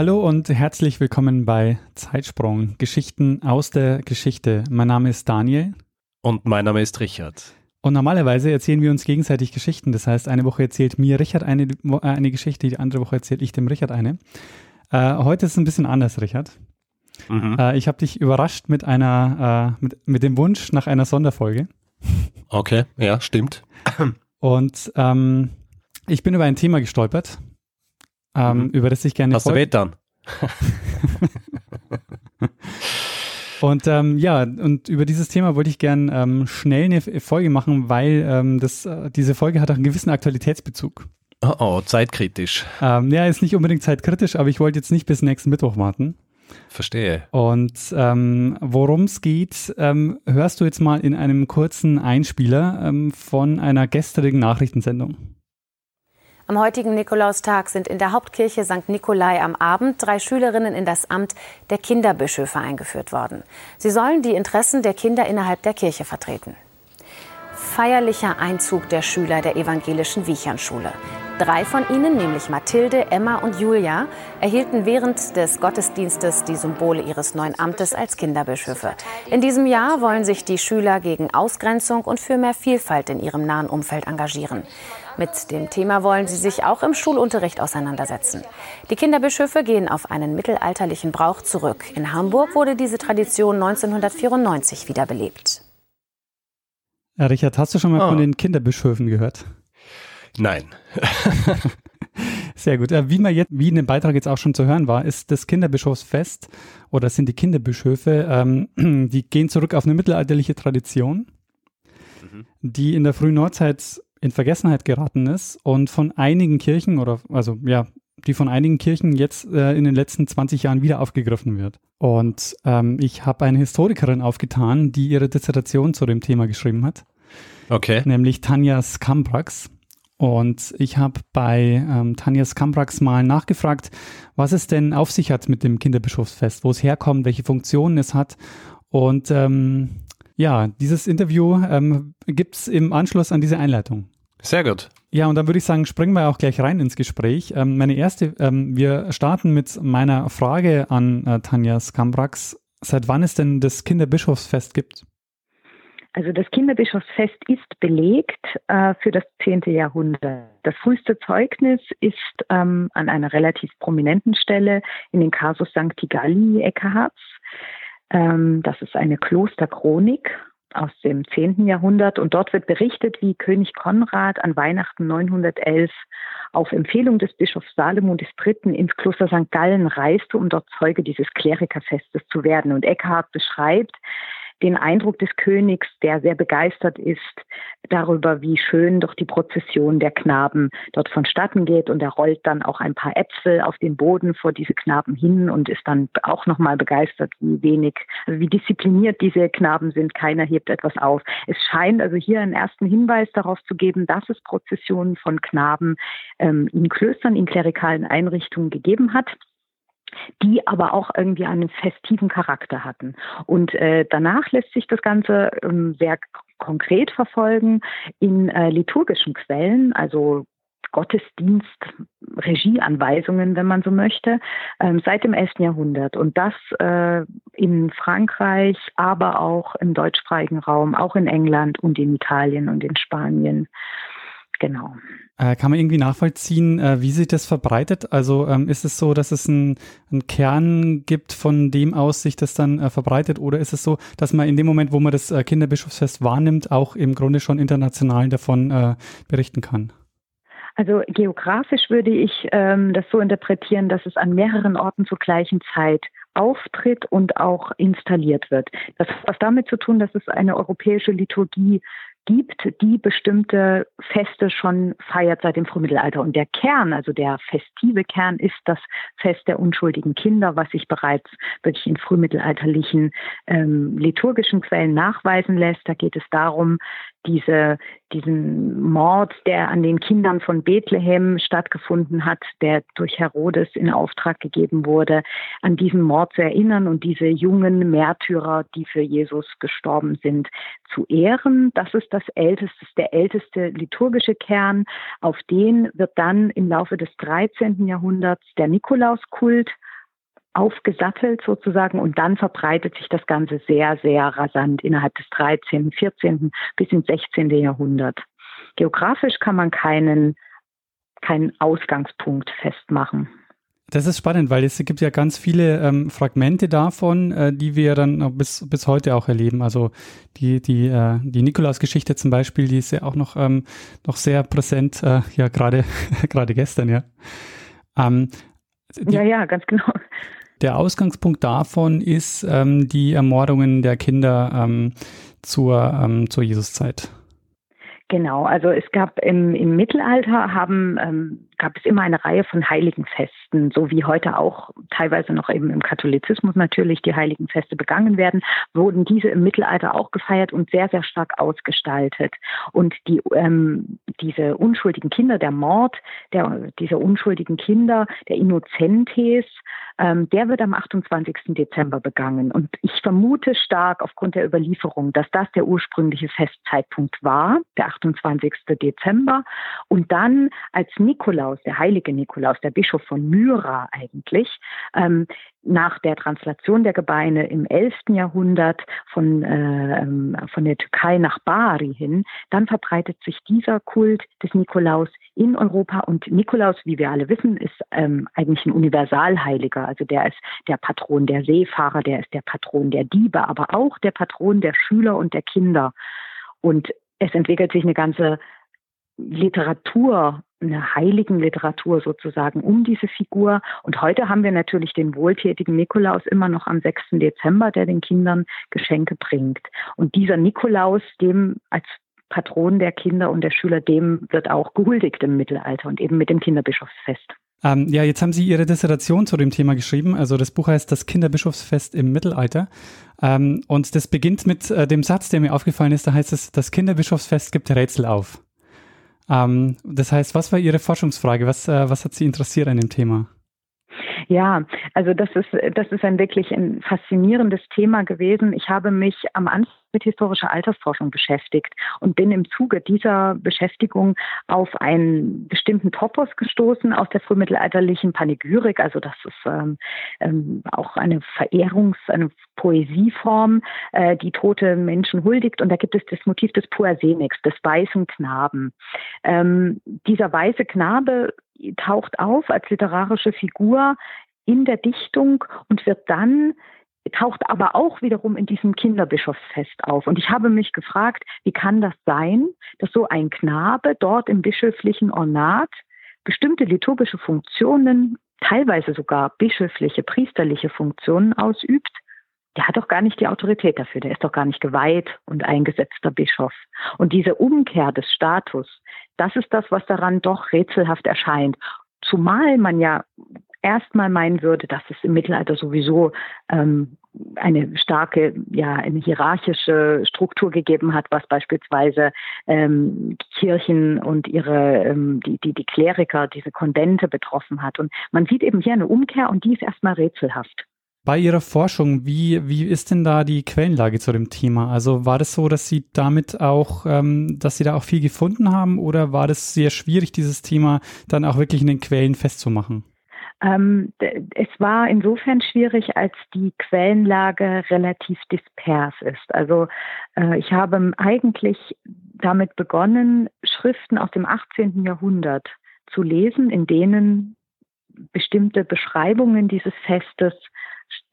Hallo und herzlich willkommen bei Zeitsprung, Geschichten aus der Geschichte. Mein Name ist Daniel. Und mein Name ist Richard. Und normalerweise erzählen wir uns gegenseitig Geschichten. Das heißt, eine Woche erzählt mir Richard eine, äh, eine Geschichte, die andere Woche erzähle ich dem Richard eine. Äh, heute ist es ein bisschen anders, Richard. Mhm. Äh, ich habe dich überrascht mit einer, äh, mit, mit dem Wunsch nach einer Sonderfolge. Okay, ja, stimmt. Und ähm, ich bin über ein Thema gestolpert, ähm, mhm. über das ich gerne. Hast du dann? und ähm, ja, und über dieses Thema wollte ich gerne ähm, schnell eine Folge machen, weil ähm, das, äh, diese Folge hat auch einen gewissen Aktualitätsbezug. Oh, oh zeitkritisch. Ähm, ja, ist nicht unbedingt zeitkritisch, aber ich wollte jetzt nicht bis nächsten Mittwoch warten. Verstehe. Und ähm, worum es geht, ähm, hörst du jetzt mal in einem kurzen Einspieler ähm, von einer gestrigen Nachrichtensendung. Am heutigen Nikolaustag sind in der Hauptkirche St. Nikolai am Abend drei Schülerinnen in das Amt der Kinderbischöfe eingeführt worden. Sie sollen die Interessen der Kinder innerhalb der Kirche vertreten. Feierlicher Einzug der Schüler der evangelischen Wiechernschule. Drei von ihnen, nämlich Mathilde, Emma und Julia, erhielten während des Gottesdienstes die Symbole ihres neuen Amtes als Kinderbischöfe. In diesem Jahr wollen sich die Schüler gegen Ausgrenzung und für mehr Vielfalt in ihrem nahen Umfeld engagieren. Mit dem Thema wollen sie sich auch im Schulunterricht auseinandersetzen. Die Kinderbischöfe gehen auf einen mittelalterlichen Brauch zurück. In Hamburg wurde diese Tradition 1994 wiederbelebt. Ja, Richard, hast du schon mal oh. von den Kinderbischöfen gehört? Nein. Sehr gut. Wie man jetzt, wie in dem Beitrag jetzt auch schon zu hören war, ist das Kinderbischofsfest oder sind die Kinderbischöfe, ähm, die gehen zurück auf eine mittelalterliche Tradition, mhm. die in der frühen Neuzeit in Vergessenheit geraten ist und von einigen Kirchen oder also ja, die von einigen Kirchen jetzt äh, in den letzten 20 Jahren wieder aufgegriffen wird. Und ähm, ich habe eine Historikerin aufgetan, die ihre Dissertation zu dem Thema geschrieben hat. Okay. Nämlich Tanja Skambrax. Und ich habe bei ähm, Tanja Skambrax mal nachgefragt, was es denn auf sich hat mit dem Kinderbischofsfest, wo es herkommt, welche Funktionen es hat. Und ähm, ja, dieses Interview ähm, gibt es im Anschluss an diese Einleitung. Sehr gut. Ja, und dann würde ich sagen, springen wir auch gleich rein ins Gespräch. Ähm, meine erste, ähm, wir starten mit meiner Frage an äh, Tanja Skambrax. Seit wann es denn das Kinderbischofsfest gibt? Also das Kinderbischofsfest ist belegt äh, für das 10. Jahrhundert. Das früheste Zeugnis ist ähm, an einer relativ prominenten Stelle in den Casus Sancti Galli Eckehards. Ähm, das ist eine Klosterchronik aus dem 10. Jahrhundert und dort wird berichtet, wie König Konrad an Weihnachten 911 auf Empfehlung des Bischofs Salomon III. ins Kloster St. Gallen reiste, um dort Zeuge dieses Klerikerfestes zu werden. Und Eckhard beschreibt, den Eindruck des Königs, der sehr begeistert ist darüber, wie schön doch die Prozession der Knaben dort vonstatten geht. Und er rollt dann auch ein paar Äpfel auf den Boden vor diese Knaben hin und ist dann auch nochmal begeistert, wie wenig, also wie diszipliniert diese Knaben sind. Keiner hebt etwas auf. Es scheint also hier einen ersten Hinweis darauf zu geben, dass es Prozessionen von Knaben ähm, in Klöstern, in klerikalen Einrichtungen gegeben hat die aber auch irgendwie einen festiven Charakter hatten. Und äh, danach lässt sich das Ganze ähm, sehr konkret verfolgen in äh, liturgischen Quellen, also Gottesdienst, Regieanweisungen, wenn man so möchte, ähm, seit dem 11. Jahrhundert. Und das äh, in Frankreich, aber auch im deutschsprachigen Raum, auch in England und in Italien und in Spanien. Genau. Äh, kann man irgendwie nachvollziehen, äh, wie sich das verbreitet? Also ähm, ist es so, dass es einen Kern gibt, von dem aus sich das dann äh, verbreitet? Oder ist es so, dass man in dem Moment, wo man das Kinderbischofsfest wahrnimmt, auch im Grunde schon international davon berichten kann? Also geografisch würde ich ähm, das so interpretieren, dass es an mehreren Orten zur gleichen Zeit auftritt und auch installiert wird. Das hat was damit zu tun, dass es eine europäische Liturgie gibt, die bestimmte Feste schon feiert seit dem Frühmittelalter. Und der Kern, also der festive Kern, ist das Fest der unschuldigen Kinder, was sich bereits wirklich in frühmittelalterlichen ähm, liturgischen Quellen nachweisen lässt. Da geht es darum, diese, diesen Mord, der an den Kindern von Bethlehem stattgefunden hat, der durch Herodes in Auftrag gegeben wurde, an diesen Mord zu erinnern und diese jungen Märtyrer, die für Jesus gestorben sind, zu ehren. Das ist das älteste, der älteste liturgische Kern. Auf den wird dann im Laufe des 13. Jahrhunderts der Nikolauskult aufgesattelt sozusagen und dann verbreitet sich das Ganze sehr, sehr rasant innerhalb des 13., 14. bis ins 16. Jahrhundert. Geografisch kann man keinen, keinen Ausgangspunkt festmachen. Das ist spannend, weil es gibt ja ganz viele ähm, Fragmente davon, äh, die wir dann bis, bis heute auch erleben. Also die, die, äh, die Nikolaus-Geschichte zum Beispiel, die ist ja auch noch, ähm, noch sehr präsent, äh, ja, gerade gerade gestern, ja. Ähm, ja, ja, ganz genau. Der Ausgangspunkt davon ist ähm, die Ermordungen der Kinder ähm, zur, ähm, zur Jesuszeit. Genau, also es gab im, im Mittelalter haben ähm, gab es immer eine Reihe von Heiligenfesten, so wie heute auch teilweise noch eben im Katholizismus natürlich die Heiligenfeste begangen werden, wurden diese im Mittelalter auch gefeiert und sehr, sehr stark ausgestaltet. Und die, ähm, diese unschuldigen Kinder, der Mord der, dieser unschuldigen Kinder, der Innocentes, ähm, der wird am 28. Dezember begangen. Und ich vermute stark aufgrund der Überlieferung, dass das der ursprüngliche Festzeitpunkt war, der 28. Dezember. Und dann als Nikolaus Nikolaus, der heilige Nikolaus, der Bischof von Myra eigentlich, ähm, nach der Translation der Gebeine im 11. Jahrhundert von, äh, von der Türkei nach Bari hin, dann verbreitet sich dieser Kult des Nikolaus in Europa und Nikolaus, wie wir alle wissen, ist ähm, eigentlich ein Universalheiliger. Also der ist der Patron der Seefahrer, der ist der Patron der Diebe, aber auch der Patron der Schüler und der Kinder. Und es entwickelt sich eine ganze Literatur eine heiligen Literatur sozusagen um diese Figur. Und heute haben wir natürlich den wohltätigen Nikolaus immer noch am 6. Dezember, der den Kindern Geschenke bringt. Und dieser Nikolaus, dem als Patron der Kinder und der Schüler, dem wird auch gehuldigt im Mittelalter und eben mit dem Kinderbischofsfest. Ähm, ja, jetzt haben Sie Ihre Dissertation zu dem Thema geschrieben. Also das Buch heißt Das Kinderbischofsfest im Mittelalter. Ähm, und das beginnt mit äh, dem Satz, der mir aufgefallen ist. Da heißt es, das Kinderbischofsfest gibt Rätsel auf. Ähm, das heißt, was war Ihre Forschungsfrage? Was, äh, was hat Sie interessiert an dem Thema? Ja, also das ist, das ist ein wirklich ein faszinierendes Thema gewesen. Ich habe mich am Anfang mit historischer Altersforschung beschäftigt und bin im Zuge dieser Beschäftigung auf einen bestimmten Topos gestoßen aus der frühmittelalterlichen Panegyrik. Also das ist ähm, ähm, auch eine Verehrungs-, eine Poesieform, äh, die tote Menschen huldigt. Und da gibt es das Motiv des Puasenix, des weißen Knaben. Ähm, dieser weiße Knabe taucht auf als literarische Figur in der Dichtung und wird dann taucht aber auch wiederum in diesem Kinderbischofsfest auf. Und ich habe mich gefragt, wie kann das sein, dass so ein Knabe dort im bischöflichen Ornat bestimmte liturgische Funktionen, teilweise sogar bischöfliche, priesterliche Funktionen ausübt? Der hat doch gar nicht die Autorität dafür, der ist doch gar nicht geweiht und eingesetzter Bischof. Und diese Umkehr des Status, das ist das, was daran doch rätselhaft erscheint. Zumal man ja erstmal meinen würde, dass es im Mittelalter sowieso ähm, eine starke, ja, eine hierarchische Struktur gegeben hat, was beispielsweise ähm, Kirchen und ihre, ähm, die, die, die Kleriker, diese Konvente betroffen hat. Und man sieht eben hier eine Umkehr und die ist erstmal rätselhaft. Bei Ihrer Forschung, wie, wie ist denn da die Quellenlage zu dem Thema? Also war das so, dass Sie damit auch, ähm, dass Sie da auch viel gefunden haben oder war das sehr schwierig, dieses Thema dann auch wirklich in den Quellen festzumachen? Ähm, es war insofern schwierig, als die Quellenlage relativ dispers ist. Also äh, ich habe eigentlich damit begonnen, Schriften aus dem 18. Jahrhundert zu lesen, in denen bestimmte Beschreibungen dieses Festes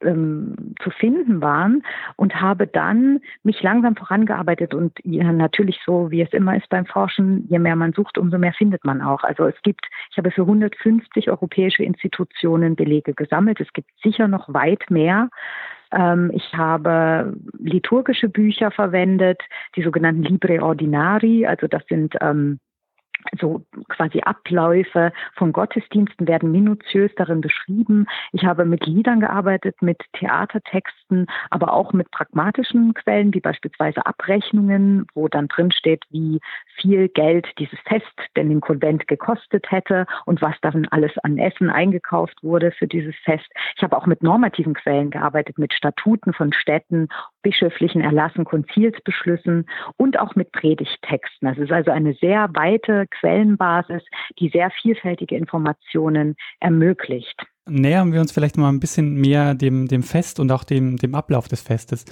ähm, zu finden waren und habe dann mich langsam vorangearbeitet und ja, natürlich so, wie es immer ist beim Forschen, je mehr man sucht, umso mehr findet man auch. Also es gibt, ich habe für 150 europäische Institutionen Belege gesammelt. Es gibt sicher noch weit mehr. Ähm, ich habe liturgische Bücher verwendet, die sogenannten Libre Ordinari, also das sind ähm, so quasi Abläufe von Gottesdiensten werden minutiös darin beschrieben. Ich habe mit Liedern gearbeitet, mit Theatertexten, aber auch mit pragmatischen Quellen, wie beispielsweise Abrechnungen, wo dann drin steht, wie viel Geld dieses Fest denn im Konvent gekostet hätte und was dann alles an Essen eingekauft wurde für dieses Fest. Ich habe auch mit normativen Quellen gearbeitet, mit Statuten von Städten, bischöflichen Erlassen, Konzilsbeschlüssen und auch mit Predigttexten. Das ist also eine sehr weite Quellenbasis, die sehr vielfältige Informationen ermöglicht. Nähern wir uns vielleicht mal ein bisschen mehr dem, dem Fest und auch dem, dem Ablauf des Festes.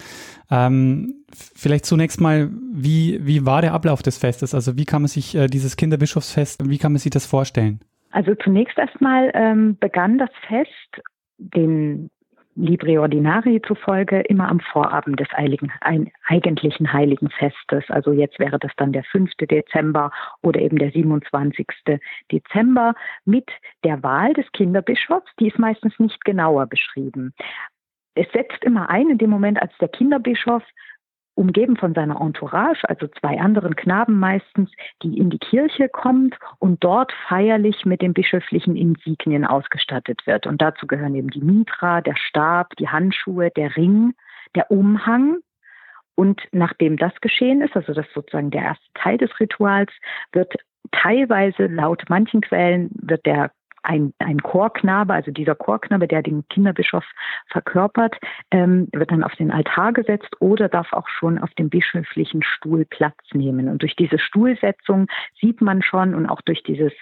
Ähm, vielleicht zunächst mal, wie, wie war der Ablauf des Festes? Also wie kann man sich äh, dieses Kinderbischofsfest, wie kann man sich das vorstellen? Also zunächst erstmal ähm, begann das Fest den Libri Ordinari zufolge immer am Vorabend des Eiligen, ein, eigentlichen Heiligen Festes. Also jetzt wäre das dann der 5. Dezember oder eben der 27. Dezember mit der Wahl des Kinderbischofs. Die ist meistens nicht genauer beschrieben. Es setzt immer ein in dem Moment, als der Kinderbischof umgeben von seiner Entourage, also zwei anderen Knaben meistens, die in die Kirche kommt und dort feierlich mit den bischöflichen Insignien ausgestattet wird. Und dazu gehören eben die Mitra, der Stab, die Handschuhe, der Ring, der Umhang. Und nachdem das geschehen ist, also das ist sozusagen der erste Teil des Rituals, wird teilweise laut manchen Quellen wird der ein, ein Chorknabe, also dieser Chorknabe, der den Kinderbischof verkörpert, ähm, wird dann auf den Altar gesetzt oder darf auch schon auf dem bischöflichen Stuhl Platz nehmen. Und durch diese Stuhlsetzung sieht man schon und auch durch dieses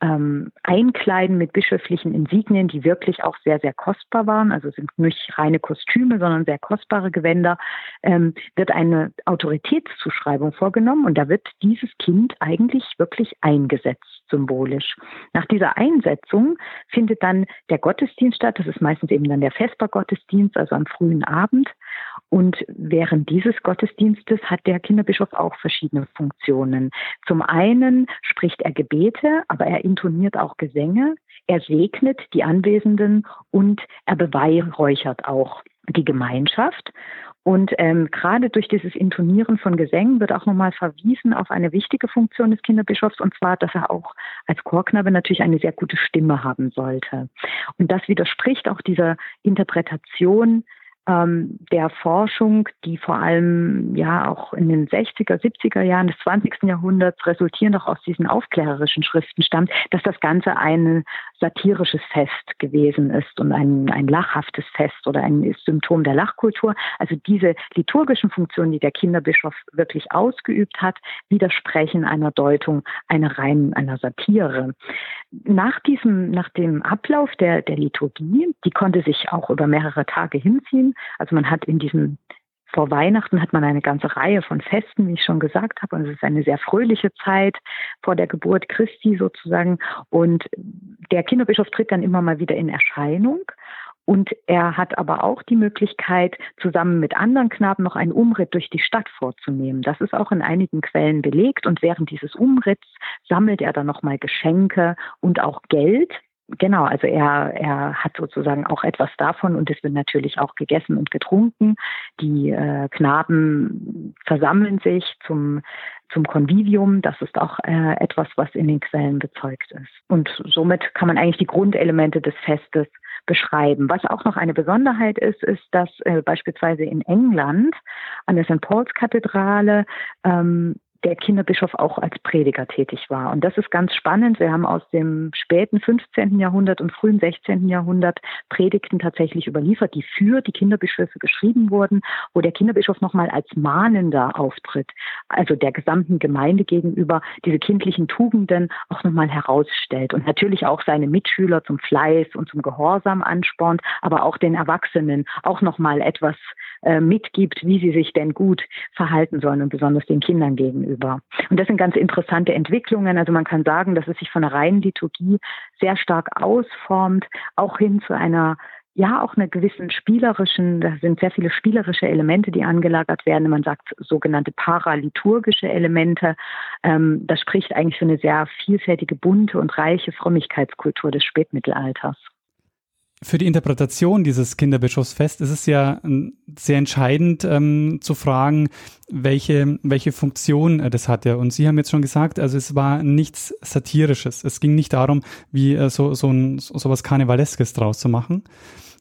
ähm, Einkleiden mit bischöflichen Insignien, die wirklich auch sehr, sehr kostbar waren, also sind nicht reine Kostüme, sondern sehr kostbare Gewänder, ähm, wird eine Autoritätszuschreibung vorgenommen und da wird dieses Kind eigentlich wirklich eingesetzt, symbolisch. Nach dieser Einsetzung findet dann der Gottesdienst statt, das ist meistens eben dann der Vespergottesdienst, also am frühen Abend. Und während dieses Gottesdienstes hat der Kinderbischof auch verschiedene Funktionen. Zum einen spricht er Gebete, aber er intoniert auch Gesänge. Er segnet die Anwesenden und er beweihräuchert auch die Gemeinschaft. Und ähm, gerade durch dieses Intonieren von Gesängen wird auch nochmal verwiesen auf eine wichtige Funktion des Kinderbischofs, und zwar, dass er auch als Chorknabe natürlich eine sehr gute Stimme haben sollte. Und das widerspricht auch dieser Interpretation ähm, der Forschung, die vor allem ja auch in den 60er, 70er Jahren des 20. Jahrhunderts resultierend auch aus diesen aufklärerischen Schriften stammt, dass das Ganze ein satirisches Fest gewesen ist und ein, ein lachhaftes Fest oder ein Symptom der Lachkultur. Also diese liturgischen Funktionen, die der Kinderbischof wirklich ausgeübt hat, widersprechen einer Deutung einer reinen, einer Satire. Nach diesem, nach dem Ablauf der, der Liturgie, die konnte sich auch über mehrere Tage hinziehen, also man hat in diesem vor Weihnachten hat man eine ganze Reihe von Festen, wie ich schon gesagt habe, und es ist eine sehr fröhliche Zeit vor der Geburt Christi sozusagen. Und der Kinderbischof tritt dann immer mal wieder in Erscheinung. Und er hat aber auch die Möglichkeit, zusammen mit anderen Knaben noch einen Umritt durch die Stadt vorzunehmen. Das ist auch in einigen Quellen belegt. Und während dieses Umritts sammelt er dann nochmal Geschenke und auch Geld Genau, also er, er hat sozusagen auch etwas davon und es wird natürlich auch gegessen und getrunken. Die äh, Knaben versammeln sich zum, zum Konvivium. Das ist auch äh, etwas, was in den Quellen bezeugt ist. Und somit kann man eigentlich die Grundelemente des Festes beschreiben. Was auch noch eine Besonderheit ist, ist, dass äh, beispielsweise in England an der St. Paul's Kathedrale ähm, der Kinderbischof auch als Prediger tätig war. Und das ist ganz spannend. Wir haben aus dem späten 15. Jahrhundert und frühen 16. Jahrhundert Predigten tatsächlich überliefert, die für die Kinderbischöfe geschrieben wurden, wo der Kinderbischof nochmal als Mahnender auftritt, also der gesamten Gemeinde gegenüber diese kindlichen Tugenden auch nochmal herausstellt und natürlich auch seine Mitschüler zum Fleiß und zum Gehorsam anspornt, aber auch den Erwachsenen auch nochmal etwas äh, mitgibt, wie sie sich denn gut verhalten sollen und besonders den Kindern gegenüber gegenüber. Und das sind ganz interessante Entwicklungen. Also man kann sagen, dass es sich von einer reinen Liturgie sehr stark ausformt, auch hin zu einer ja auch einer gewissen spielerischen, da sind sehr viele spielerische Elemente, die angelagert werden. Man sagt sogenannte paraliturgische Elemente. Ähm, das spricht eigentlich für eine sehr vielfältige, bunte und reiche Frömmigkeitskultur des Spätmittelalters. Für die Interpretation dieses Kinderbischofsfest ist es ja ähm, sehr entscheidend ähm, zu fragen, welche, welche Funktion äh, das hatte. Und Sie haben jetzt schon gesagt, also es war nichts Satirisches. Es ging nicht darum, wie äh, so, so, ein, so was Karnevaleskes draus zu machen,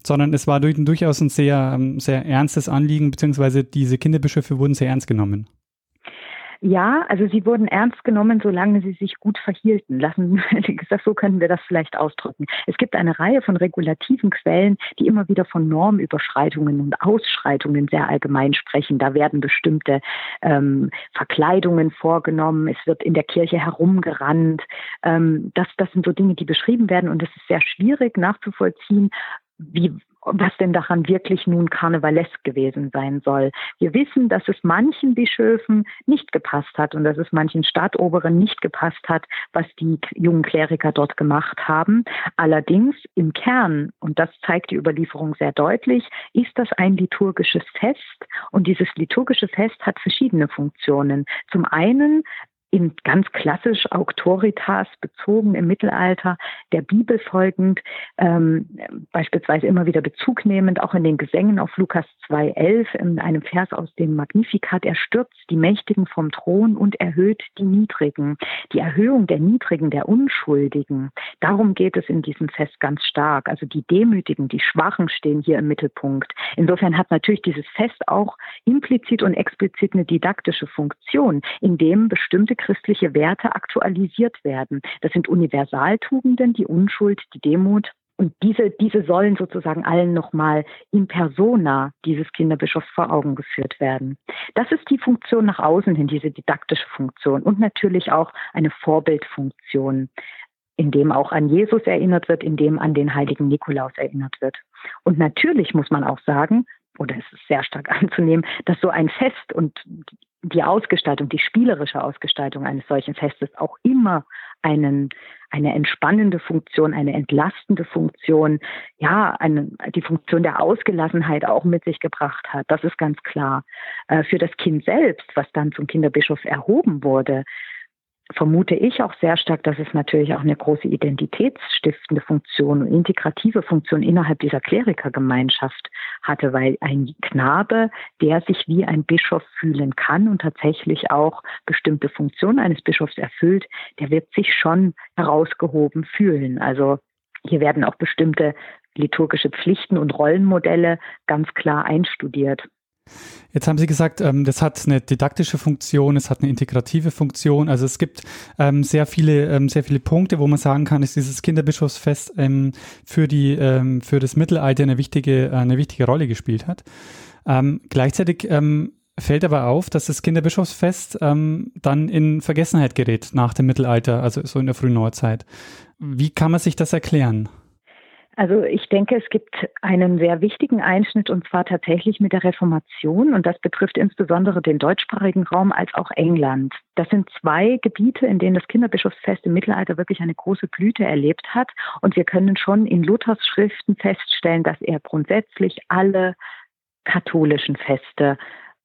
sondern es war durch, durchaus ein sehr, ähm, sehr ernstes Anliegen, beziehungsweise diese Kinderbischöfe wurden sehr ernst genommen. Ja, also sie wurden ernst genommen, solange sie sich gut verhielten. Lassen, so können wir das vielleicht ausdrücken. Es gibt eine Reihe von regulativen Quellen, die immer wieder von Normüberschreitungen und Ausschreitungen sehr allgemein sprechen. Da werden bestimmte ähm, Verkleidungen vorgenommen. Es wird in der Kirche herumgerannt. Ähm, das, das sind so Dinge, die beschrieben werden und es ist sehr schwierig nachzuvollziehen, wie, was denn daran wirklich nun karnevalesk gewesen sein soll. Wir wissen, dass es manchen Bischöfen nicht gepasst hat und dass es manchen Stadtoberen nicht gepasst hat, was die jungen Kleriker dort gemacht haben. Allerdings im Kern, und das zeigt die Überlieferung sehr deutlich, ist das ein liturgisches Fest und dieses liturgische Fest hat verschiedene Funktionen. Zum einen in ganz klassisch Auctoritas bezogen im Mittelalter, der Bibel folgend, ähm, beispielsweise immer wieder Bezug nehmend, auch in den Gesängen auf Lukas 2,11, in einem Vers aus dem Magnificat, er stürzt die Mächtigen vom Thron und erhöht die Niedrigen. Die Erhöhung der Niedrigen, der Unschuldigen, darum geht es in diesem Fest ganz stark. Also die Demütigen, die Schwachen stehen hier im Mittelpunkt. Insofern hat natürlich dieses Fest auch implizit und explizit eine didaktische Funktion, in dem bestimmte christliche Werte aktualisiert werden. Das sind Universaltugenden, die Unschuld, die Demut. Und diese, diese sollen sozusagen allen nochmal in persona dieses Kinderbischofs vor Augen geführt werden. Das ist die Funktion nach außen hin, diese didaktische Funktion und natürlich auch eine Vorbildfunktion, in dem auch an Jesus erinnert wird, in dem an den heiligen Nikolaus erinnert wird. Und natürlich muss man auch sagen, oder es ist sehr stark anzunehmen, dass so ein Fest und die Ausgestaltung, die spielerische Ausgestaltung eines solchen Festes auch immer einen, eine entspannende Funktion, eine entlastende Funktion, ja, eine, die Funktion der Ausgelassenheit auch mit sich gebracht hat. Das ist ganz klar. Äh, für das Kind selbst, was dann zum Kinderbischof erhoben wurde, vermute ich auch sehr stark, dass es natürlich auch eine große identitätsstiftende Funktion und integrative Funktion innerhalb dieser Klerikergemeinschaft hatte, weil ein Knabe, der sich wie ein Bischof fühlen kann und tatsächlich auch bestimmte Funktionen eines Bischofs erfüllt, der wird sich schon herausgehoben fühlen. Also hier werden auch bestimmte liturgische Pflichten und Rollenmodelle ganz klar einstudiert. Jetzt haben Sie gesagt, ähm, das hat eine didaktische Funktion, es hat eine integrative Funktion. Also es gibt ähm, sehr viele, ähm, sehr viele Punkte, wo man sagen kann, dass dieses Kinderbischofsfest ähm, für die, ähm, für das Mittelalter eine wichtige, äh, eine wichtige Rolle gespielt hat. Ähm, gleichzeitig fällt aber auf, dass das Kinderbischofsfest dann in Vergessenheit gerät nach dem Mittelalter, also so in der frühen Neuzeit. Wie kann man sich das erklären? Also ich denke, es gibt einen sehr wichtigen Einschnitt und zwar tatsächlich mit der Reformation und das betrifft insbesondere den deutschsprachigen Raum als auch England. Das sind zwei Gebiete, in denen das Kinderbischofsfest im Mittelalter wirklich eine große Blüte erlebt hat und wir können schon in Luthers Schriften feststellen, dass er grundsätzlich alle katholischen Feste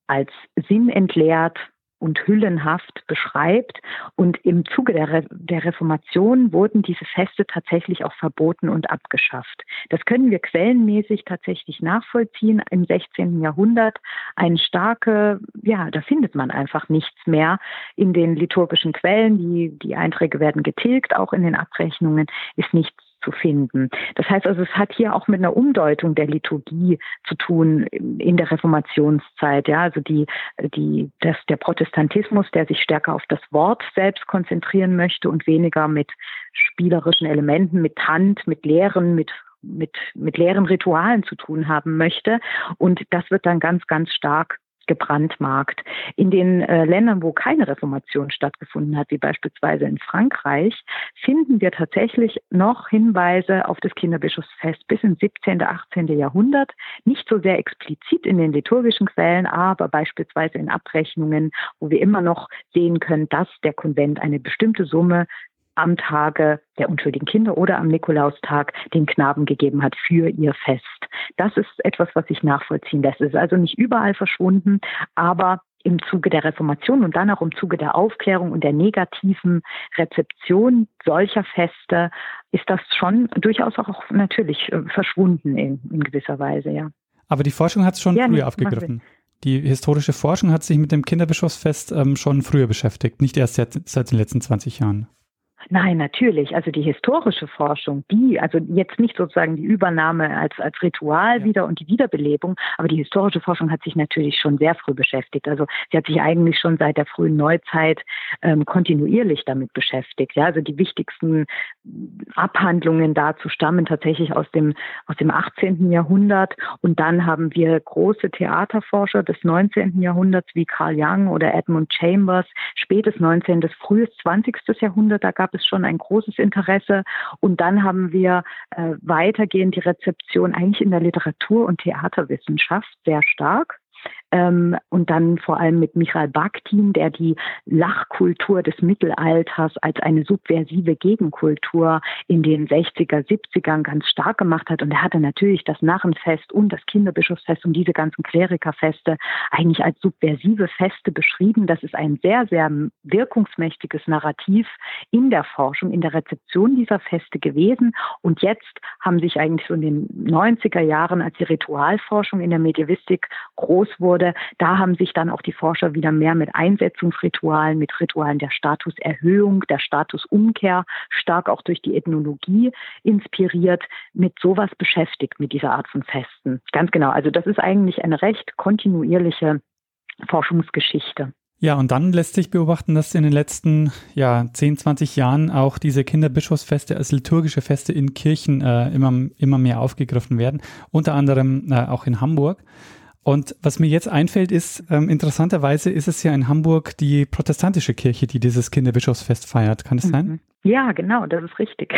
als sinnentleert und hüllenhaft beschreibt. Und im Zuge der, Re der Reformation wurden diese Feste tatsächlich auch verboten und abgeschafft. Das können wir quellenmäßig tatsächlich nachvollziehen. Im 16. Jahrhundert eine starke, ja, da findet man einfach nichts mehr in den liturgischen Quellen. Die, die Einträge werden getilgt, auch in den Abrechnungen ist nichts zu finden. Das heißt also, es hat hier auch mit einer Umdeutung der Liturgie zu tun in der Reformationszeit. Ja, also die, die, dass der Protestantismus, der sich stärker auf das Wort selbst konzentrieren möchte und weniger mit spielerischen Elementen, mit Hand, mit Lehren, mit mit, mit leeren Ritualen zu tun haben möchte. Und das wird dann ganz, ganz stark gebrandmarkt. In den äh, Ländern, wo keine Reformation stattgefunden hat, wie beispielsweise in Frankreich, finden wir tatsächlich noch Hinweise auf das Kinderbischofsfest bis ins 17., 18. Jahrhundert. Nicht so sehr explizit in den liturgischen Quellen, aber beispielsweise in Abrechnungen, wo wir immer noch sehen können, dass der Konvent eine bestimmte Summe am Tage der unschuldigen Kinder oder am Nikolaustag den Knaben gegeben hat für ihr Fest. Das ist etwas, was sich nachvollziehen lässt. Es ist also nicht überall verschwunden, aber im Zuge der Reformation und dann auch im Zuge der Aufklärung und der negativen Rezeption solcher Feste ist das schon durchaus auch natürlich äh, verschwunden in, in gewisser Weise, ja. Aber die Forschung hat es schon ja, früher aufgegriffen. Die historische Forschung hat sich mit dem Kinderbischofsfest ähm, schon früher beschäftigt, nicht erst seit, seit den letzten 20 Jahren. Nein, natürlich. Also die historische Forschung, die, also jetzt nicht sozusagen die Übernahme als, als Ritual ja. wieder und die Wiederbelebung, aber die historische Forschung hat sich natürlich schon sehr früh beschäftigt. Also sie hat sich eigentlich schon seit der frühen Neuzeit ähm, kontinuierlich damit beschäftigt. Ja, also die wichtigsten Abhandlungen dazu stammen tatsächlich aus dem, aus dem 18. Jahrhundert. Und dann haben wir große Theaterforscher des 19. Jahrhunderts wie Carl Jung oder Edmund Chambers, spätes 19., frühes 20. Jahrhundert. Da gab es schon ein großes Interesse. Und dann haben wir äh, weitergehend die Rezeption eigentlich in der Literatur- und Theaterwissenschaft sehr stark. Ähm, und dann vor allem mit Michael Bakhtin, der die Lachkultur des Mittelalters als eine subversive Gegenkultur in den 60er, 70ern ganz stark gemacht hat. Und er hatte natürlich das Narrenfest und das Kinderbischofsfest und diese ganzen Klerikerfeste eigentlich als subversive Feste beschrieben. Das ist ein sehr, sehr wirkungsmächtiges Narrativ in der Forschung, in der Rezeption dieser Feste gewesen. Und jetzt haben sich eigentlich so in den 90er Jahren, als die Ritualforschung in der Medievistik groß wurde, wurde. Da haben sich dann auch die Forscher wieder mehr mit Einsetzungsritualen, mit Ritualen der Statuserhöhung, der Statusumkehr, stark auch durch die Ethnologie inspiriert, mit sowas beschäftigt, mit dieser Art von Festen. Ganz genau. Also das ist eigentlich eine recht kontinuierliche Forschungsgeschichte. Ja, und dann lässt sich beobachten, dass in den letzten ja, 10, 20 Jahren auch diese Kinderbischofsfeste als liturgische Feste in Kirchen äh, immer, immer mehr aufgegriffen werden, unter anderem äh, auch in Hamburg. Und was mir jetzt einfällt, ist, ähm, interessanterweise ist es ja in Hamburg die protestantische Kirche, die dieses Kinderbischofsfest feiert. Kann es mhm. sein? Ja, genau, das ist richtig.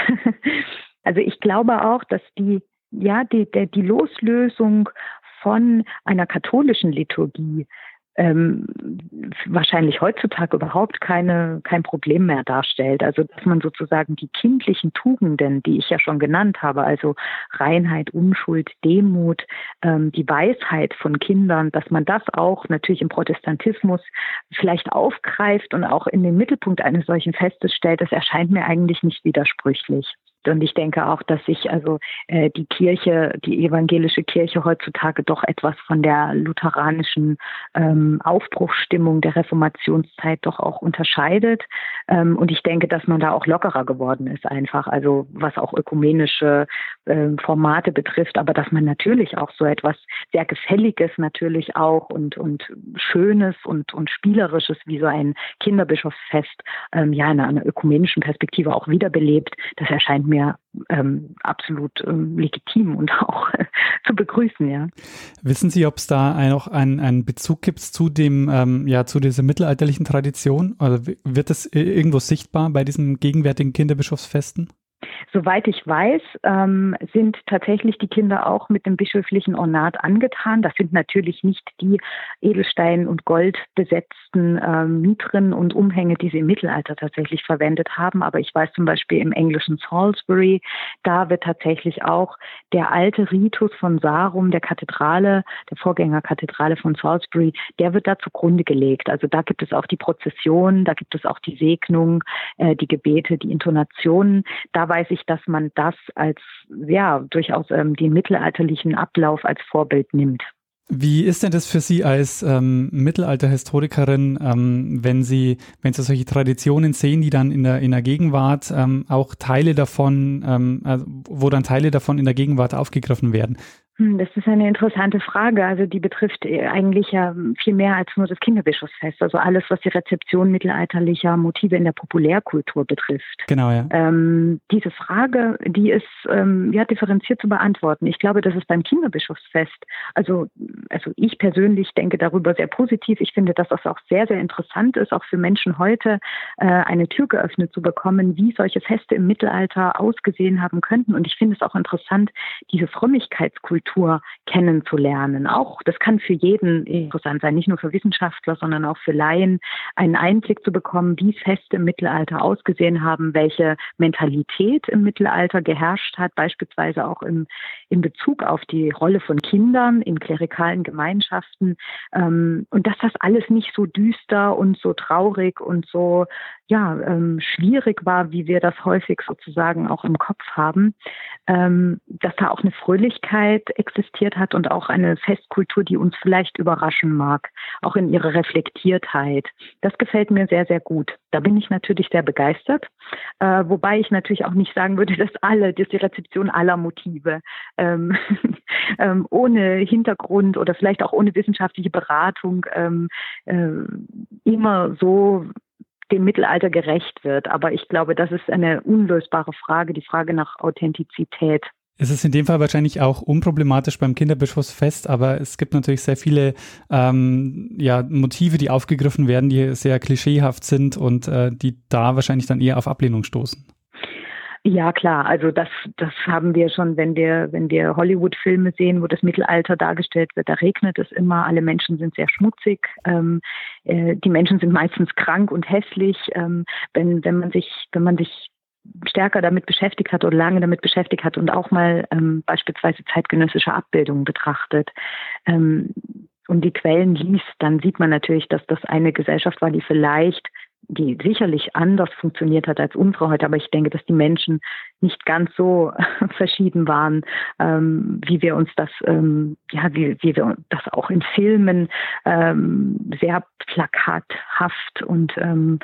also ich glaube auch, dass die, ja, die, der, die Loslösung von einer katholischen Liturgie ähm, wahrscheinlich heutzutage überhaupt keine, kein Problem mehr darstellt. Also dass man sozusagen die kindlichen Tugenden, die ich ja schon genannt habe, also Reinheit, Unschuld, Demut, ähm, die Weisheit von Kindern, dass man das auch natürlich im Protestantismus vielleicht aufgreift und auch in den Mittelpunkt eines solchen Festes stellt, das erscheint mir eigentlich nicht widersprüchlich. Und ich denke auch, dass sich also äh, die Kirche, die evangelische Kirche heutzutage doch etwas von der lutheranischen ähm, Aufbruchsstimmung der Reformationszeit doch auch unterscheidet. Ähm, und ich denke, dass man da auch lockerer geworden ist einfach, also was auch ökumenische äh, Formate betrifft, aber dass man natürlich auch so etwas sehr Gefälliges natürlich auch und, und Schönes und, und Spielerisches wie so ein Kinderbischofsfest ähm, ja in einer ökumenischen Perspektive auch wiederbelebt. Das erscheint mir ähm, absolut ähm, legitim und auch äh, zu begrüßen, ja. Wissen Sie, ob es da noch einen, einen Bezug gibt zu dem, ähm, ja, zu dieser mittelalterlichen Tradition? Also wird das irgendwo sichtbar bei diesen gegenwärtigen Kinderbischofsfesten? Soweit ich weiß, ähm, sind tatsächlich die Kinder auch mit dem bischöflichen Ornat angetan. Das sind natürlich nicht die Edelstein- und Gold besetzten ähm, Mitren und Umhänge, die sie im Mittelalter tatsächlich verwendet haben. Aber ich weiß zum Beispiel im englischen Salisbury, da wird tatsächlich auch der alte Ritus von Sarum, der Kathedrale, der Vorgängerkathedrale von Salisbury, der wird da zugrunde gelegt. Also da gibt es auch die Prozession, da gibt es auch die Segnung, äh, die Gebete, die Intonationen. Da weiß ich, dass man das als, ja, durchaus ähm, den mittelalterlichen Ablauf als Vorbild nimmt. Wie ist denn das für Sie als ähm, Mittelalterhistorikerin, ähm, wenn Sie, wenn Sie solche Traditionen sehen, die dann in der, in der Gegenwart ähm, auch Teile davon, ähm, also wo dann Teile davon in der Gegenwart aufgegriffen werden? Hm, das ist eine interessante Frage. Also die betrifft äh, eigentlich ja viel mehr als nur das Kinderbischofsfest. Also alles, was die Rezeption mittelalterlicher Motive in der Populärkultur betrifft. Genau, ja. Ähm, diese Frage, die ist ähm, ja differenziert zu beantworten. Ich glaube, das ist beim Kinderbischofsfest. Also, also ich persönlich denke darüber sehr positiv. Ich finde, dass das auch sehr, sehr interessant ist, auch für Menschen heute äh, eine Tür geöffnet zu bekommen, wie solche Feste im Mittelalter ausgesehen haben könnten. Und ich finde es auch interessant, diese Frömmigkeitskultur Kultur kennenzulernen. Auch das kann für jeden interessant sein, nicht nur für Wissenschaftler, sondern auch für Laien, einen Einblick zu bekommen, wie Feste im Mittelalter ausgesehen haben, welche Mentalität im Mittelalter geherrscht hat, beispielsweise auch im, in Bezug auf die Rolle von Kindern in klerikalen Gemeinschaften. Ähm, und dass das alles nicht so düster und so traurig und so ja, ähm, schwierig war, wie wir das häufig sozusagen auch im Kopf haben, ähm, dass da auch eine Fröhlichkeit existiert hat und auch eine Festkultur, die uns vielleicht überraschen mag, auch in ihrer Reflektiertheit. Das gefällt mir sehr, sehr gut. Da bin ich natürlich sehr begeistert, äh, wobei ich natürlich auch nicht sagen würde, dass alle, dass die Rezeption aller Motive ähm, ähm, ohne Hintergrund oder vielleicht auch ohne wissenschaftliche Beratung ähm, äh, immer so dem Mittelalter gerecht wird. Aber ich glaube, das ist eine unlösbare Frage, die Frage nach Authentizität. Es ist in dem Fall wahrscheinlich auch unproblematisch beim Kinderbischofsfest, aber es gibt natürlich sehr viele ähm, ja, Motive, die aufgegriffen werden, die sehr klischeehaft sind und äh, die da wahrscheinlich dann eher auf Ablehnung stoßen. Ja, klar. Also das, das haben wir schon, wenn wir, wenn wir Hollywood-Filme sehen, wo das Mittelalter dargestellt wird, da regnet es immer. Alle Menschen sind sehr schmutzig. Ähm, äh, die Menschen sind meistens krank und hässlich. Ähm, wenn, wenn man sich, wenn man sich stärker damit beschäftigt hat oder lange damit beschäftigt hat und auch mal ähm, beispielsweise zeitgenössische Abbildungen betrachtet. Ähm, und die Quellen liest, dann sieht man natürlich, dass das eine Gesellschaft war, die vielleicht die sicherlich anders funktioniert hat als unsere heute, aber ich denke, dass die Menschen nicht ganz so verschieden waren, ähm, wie wir uns das, ähm, ja, wie, wie wir das auch in Filmen ähm, sehr plakathaft und ähm,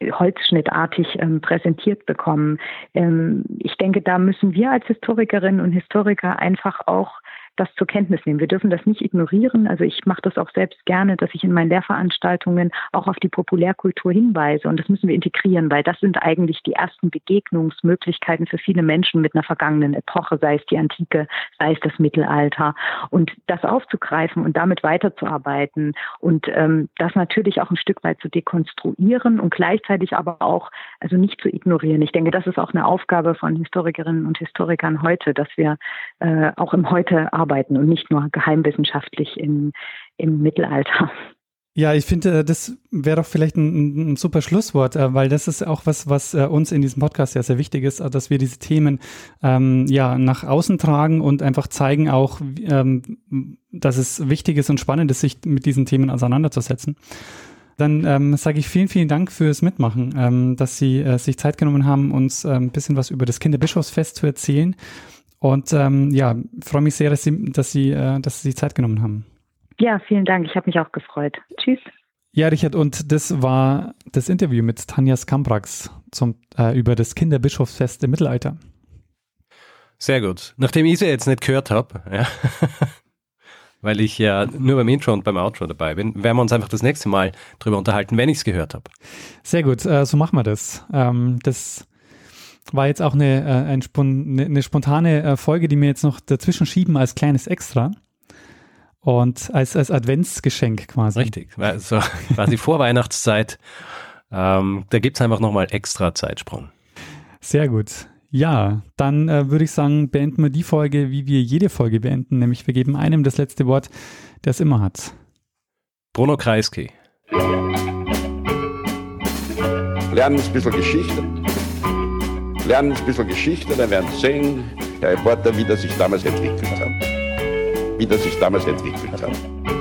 holzschnittartig ähm, präsentiert bekommen. Ähm, ich denke, da müssen wir als Historikerinnen und Historiker einfach auch das zur Kenntnis nehmen. Wir dürfen das nicht ignorieren. Also ich mache das auch selbst gerne, dass ich in meinen Lehrveranstaltungen auch auf die Populärkultur hinweise. Und das müssen wir integrieren, weil das sind eigentlich die ersten Begegnungsmöglichkeiten für viele Menschen mit einer vergangenen Epoche, sei es die Antike, sei es das Mittelalter. Und das aufzugreifen und damit weiterzuarbeiten und ähm, das natürlich auch ein Stück weit zu dekonstruieren und gleichzeitig aber auch, also nicht zu ignorieren. Ich denke, das ist auch eine Aufgabe von Historikerinnen und Historikern heute, dass wir äh, auch im Heute arbeiten arbeiten und nicht nur geheimwissenschaftlich im, im Mittelalter. Ja, ich finde, äh, das wäre doch vielleicht ein, ein, super Schlusswort, äh, weil das ist auch was, was äh, uns in diesem Podcast ja sehr wichtig ist, dass wir diese Themen ähm, ja nach außen tragen und einfach zeigen auch, ähm, dass es wichtig ist und spannend ist, sich mit diesen Themen auseinanderzusetzen. Dann ähm, sage ich vielen, vielen Dank fürs Mitmachen, ähm, dass Sie äh, sich Zeit genommen haben, uns äh, ein bisschen was über das Kinderbischofsfest zu erzählen. Und ähm, ja, freue mich sehr, dass Sie, dass Sie, äh, dass Sie Zeit genommen haben. Ja, vielen Dank. Ich habe mich auch gefreut. Tschüss. Ja, Richard, und das war das Interview mit Tanja Skambrax zum, äh, über das Kinderbischofsfest im Mittelalter. Sehr gut. Nachdem ich sie jetzt nicht gehört habe, ja, weil ich ja nur beim Intro und beim Outro dabei bin, werden wir uns einfach das nächste Mal drüber unterhalten, wenn ich es gehört habe. Sehr gut, äh, so machen wir das. Ähm, das war jetzt auch eine, äh, ein Spon eine, eine spontane äh, Folge, die wir jetzt noch dazwischen schieben als kleines Extra. Und als, als Adventsgeschenk quasi. Richtig, also quasi vor Weihnachtszeit. Ähm, da gibt es einfach nochmal extra Zeitsprung. Sehr gut. Ja, dann äh, würde ich sagen, beenden wir die Folge, wie wir jede Folge beenden, nämlich wir geben einem das letzte Wort, der es immer hat. Bruno Kreisky. Lernen ein bisschen Geschichte lernen ein bisschen Geschichte, dann werden Sie sehen, Herr Reporter, wie das sich damals entwickelt hat. Wie das sich damals entwickelt hat.